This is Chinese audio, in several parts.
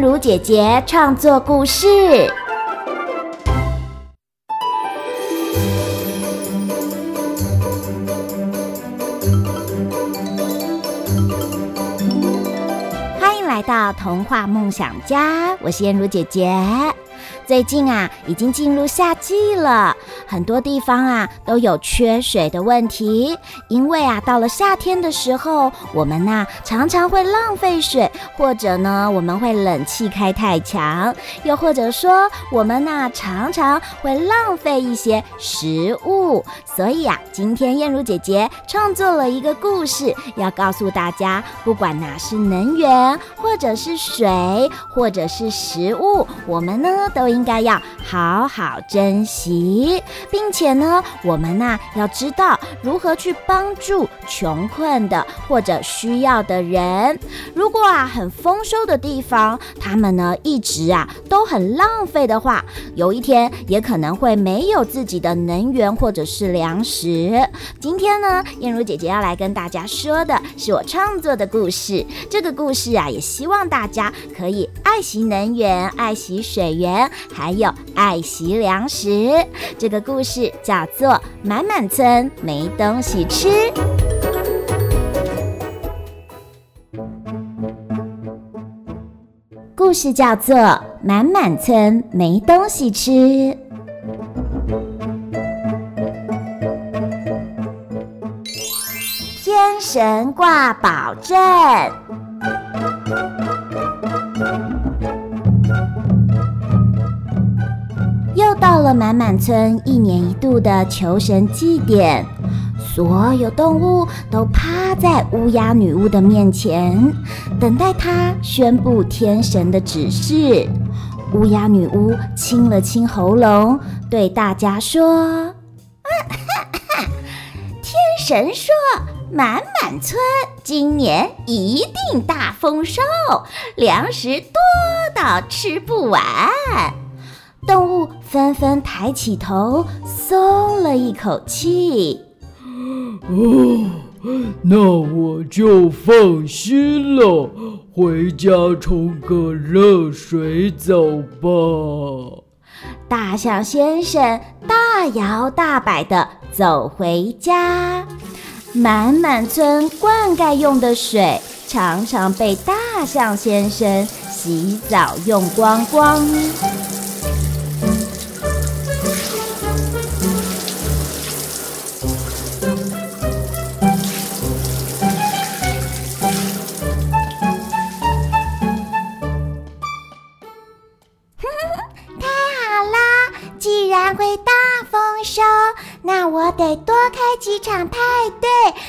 如姐姐创作故事。欢迎来到童话梦想家，我是燕如姐姐。最近啊，已经进入夏季了，很多地方啊都有缺水的问题。因为啊，到了夏天的时候，我们呐、常常会浪费水，或者呢我们会冷气开太强，又或者说我们呐、常常会浪费一些食物。所以啊，今天燕如姐姐创作了一个故事，要告诉大家，不管哪是能源，或者是水，或者是食物，我们呢都应。应该要好好珍惜，并且呢，我们呐要知道如何去帮助穷困的或者需要的人。如果啊很丰收的地方，他们呢一直啊都很浪费的话，有一天也可能会没有自己的能源或者是粮食。今天呢，燕如姐姐要来跟大家说的是我创作的故事。这个故事啊，也希望大家可以爱惜能源，爱惜水源。还有爱惜粮食，这个故事叫做《满满村没东西吃》。故事叫做《满满村没东西吃》。天神挂宝阵。了满满村一年一度的求神祭典，所有动物都趴在乌鸦女巫的面前，等待她宣布天神的指示。乌鸦女巫清了清喉咙，对大家说：“ 天神说，满满村今年一定大丰收，粮食多到吃不完。”动物纷纷抬起头，松了一口气。哦，那我就放心了，回家冲个热水澡吧。大象先生大摇大摆地走回家，满满村灌溉用的水常常被大象先生洗澡用光光。会大丰收，那我得多开几场派对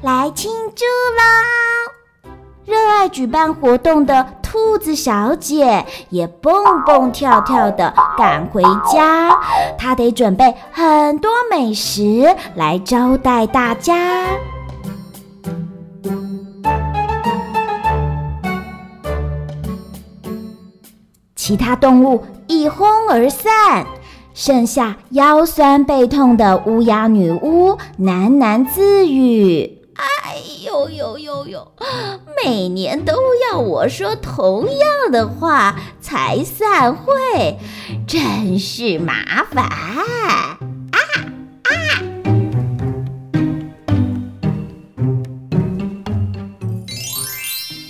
来庆祝喽！热爱举办活动的兔子小姐也蹦蹦跳跳地赶回家，她得准备很多美食来招待大家。其他动物一哄而散。剩下腰酸背痛的乌鸦女巫喃喃自语：“哎呦呦呦呦，每年都要我说同样的话才散会，真是麻烦！”啊啊！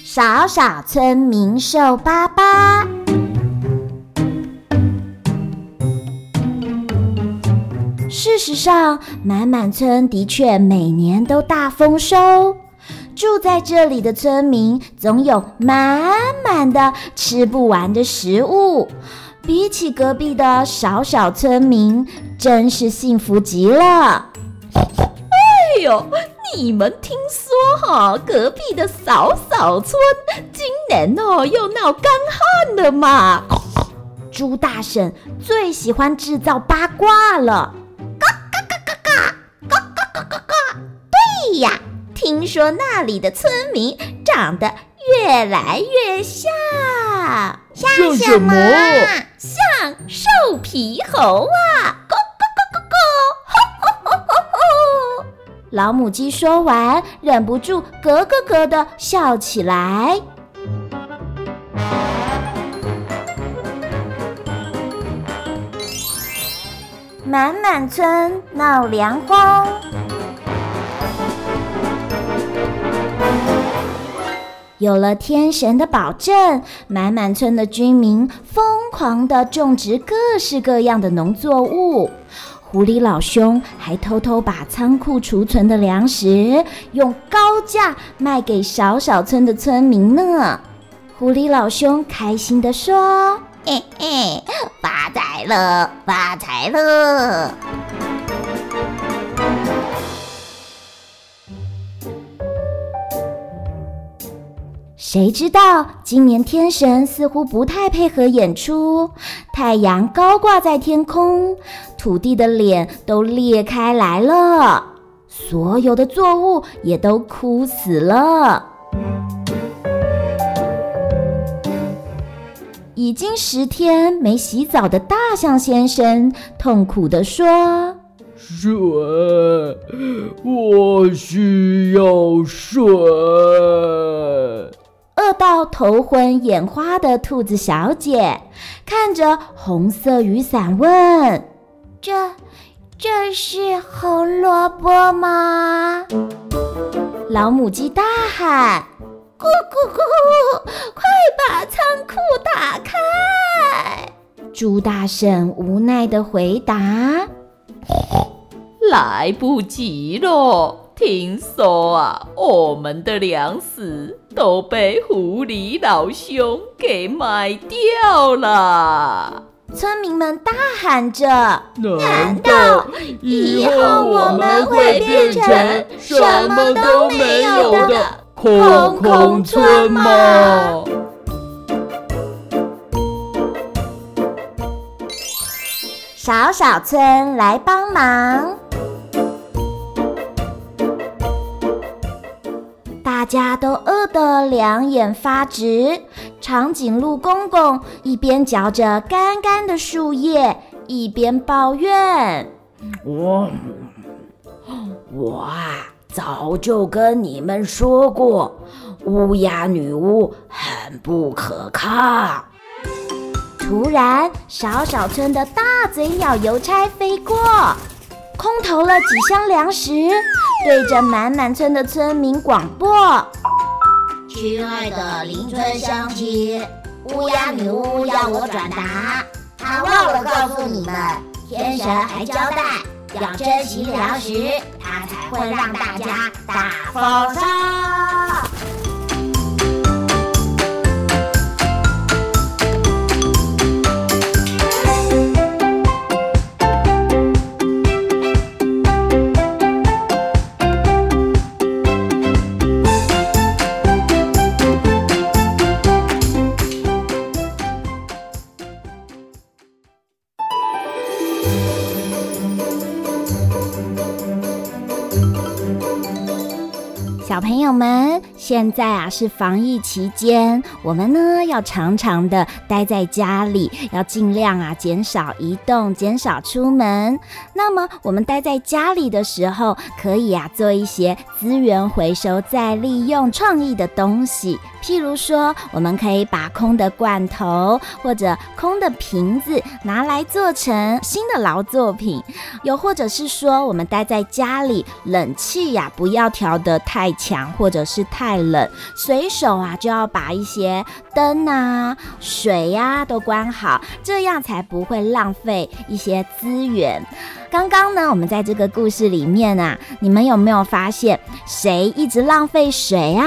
少少村民瘦巴巴。事实上，满满村的确每年都大丰收。住在这里的村民总有满满的吃不完的食物，比起隔壁的少少村民，真是幸福极了。哎呦，你们听说哈，隔壁的嫂嫂村今年哦又闹干旱了嘛？猪大婶最喜欢制造八卦了。呀，听说那里的村民长得越来越像像什么？像,瘦皮猴啊！咕咕咕咕咕！吼吼吼吼吼！老母鸡说完，忍不住咯咯咯的笑起来。满满村闹粮荒。有了天神的保证，满满村的居民疯狂地种植各式各样的农作物。狐狸老兄还偷偷把仓库储存的粮食用高价卖给小小村的村民呢。狐狸老兄开心地说：“嘿嘿，发财了，发财了！”谁知道今年天神似乎不太配合演出，太阳高挂在天空，土地的脸都裂开来了，所有的作物也都枯死了。已经十天没洗澡的大象先生痛苦地说：“水，我需要水。”头昏眼花的兔子小姐看着红色雨伞问：“这，这是红萝卜吗？”老母鸡大喊：“咕咕咕，快把仓库打开！”猪大婶无奈的回答：“来不及了。”听说啊，我们的粮食都被狐狸老兄给卖掉了。村民们大喊着：“难道以后我们会变成什么都没有的空空村吗？”小小村来帮忙。家都饿得两眼发直，长颈鹿公公一边嚼着干干的树叶，一边抱怨：“我，我啊，早就跟你们说过，乌鸦女巫很不可靠。”突然，小小村的大嘴鸟邮差飞过，空投了几箱粮食。对着满满村的村民广播：“亲爱的邻村乡亲，乌鸦女巫要我转达，她忘了告诉你们，天神还交代要珍惜粮食，她才会让大家大丰收。”现在啊是防疫期间，我们呢要常常的待在家里，要尽量啊减少移动，减少出门。那么我们待在家里的时候，可以啊做一些资源回收再利用、创意的东西。譬如说，我们可以把空的罐头或者空的瓶子拿来做成新的劳作品，又或者是说，我们待在家里，冷气呀不要调得太强或者是太冷，随手啊就要把一些灯啊、水呀都关好，这样才不会浪费一些资源。刚刚呢，我们在这个故事里面啊，你们有没有发现谁一直浪费水啊？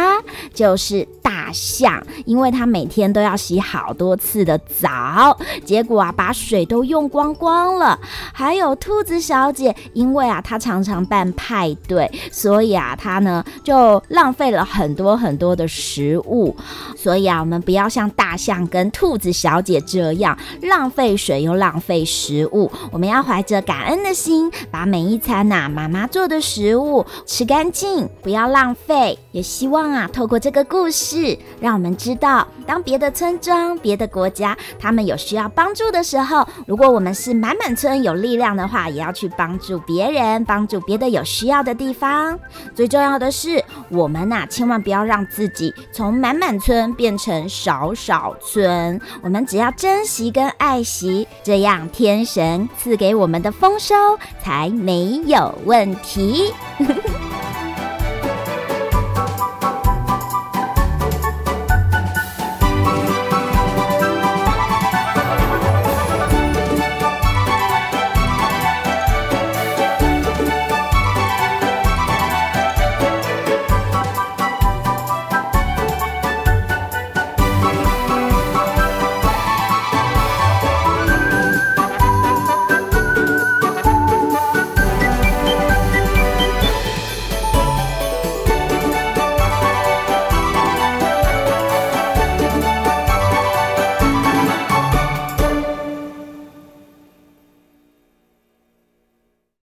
就是象，因为它每天都要洗好多次的澡，结果啊，把水都用光光了。还有兔子小姐，因为啊，她常常办派对，所以啊，她呢就浪费了很多很多的食物。所以啊，我们不要像大象跟兔子小姐这样浪费水又浪费食物，我们要怀着感恩的心，把每一餐呐、啊，妈妈做的食物吃干净，不要浪费。也希望啊，透过这个故事，让我们知道，当别的村庄、别的国家他们有需要帮助的时候，如果我们是满满村有力量的话，也要去帮助别人，帮助别的有需要的地方。最重要的是，我们呐、千万不要让自己从满满村变成少少村。我们只要珍惜跟爱惜，这样天神赐给我们的丰收才没有问题。